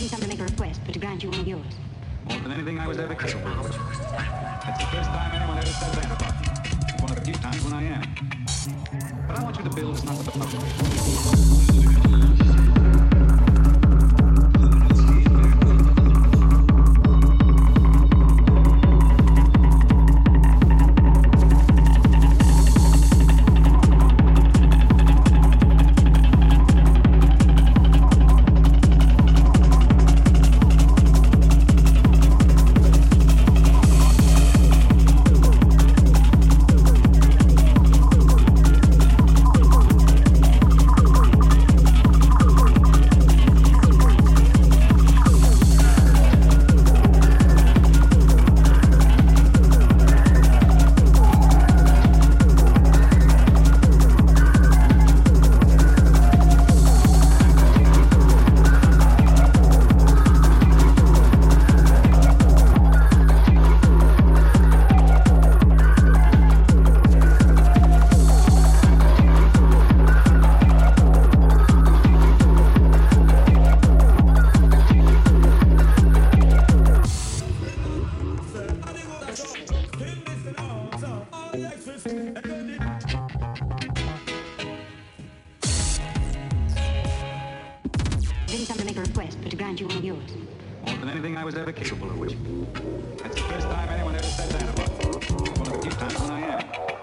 didn't come to make a request, but to grant you one of yours. More than anything I was ever capable. of. It's the first time anyone ever said that about me. It's one of the few times when I am. But I want you to build something. Didn't come to make a request, but to grant you one of yours. More than anything I was ever capable of. It's the first time anyone ever said that about me. One of the few times when I am.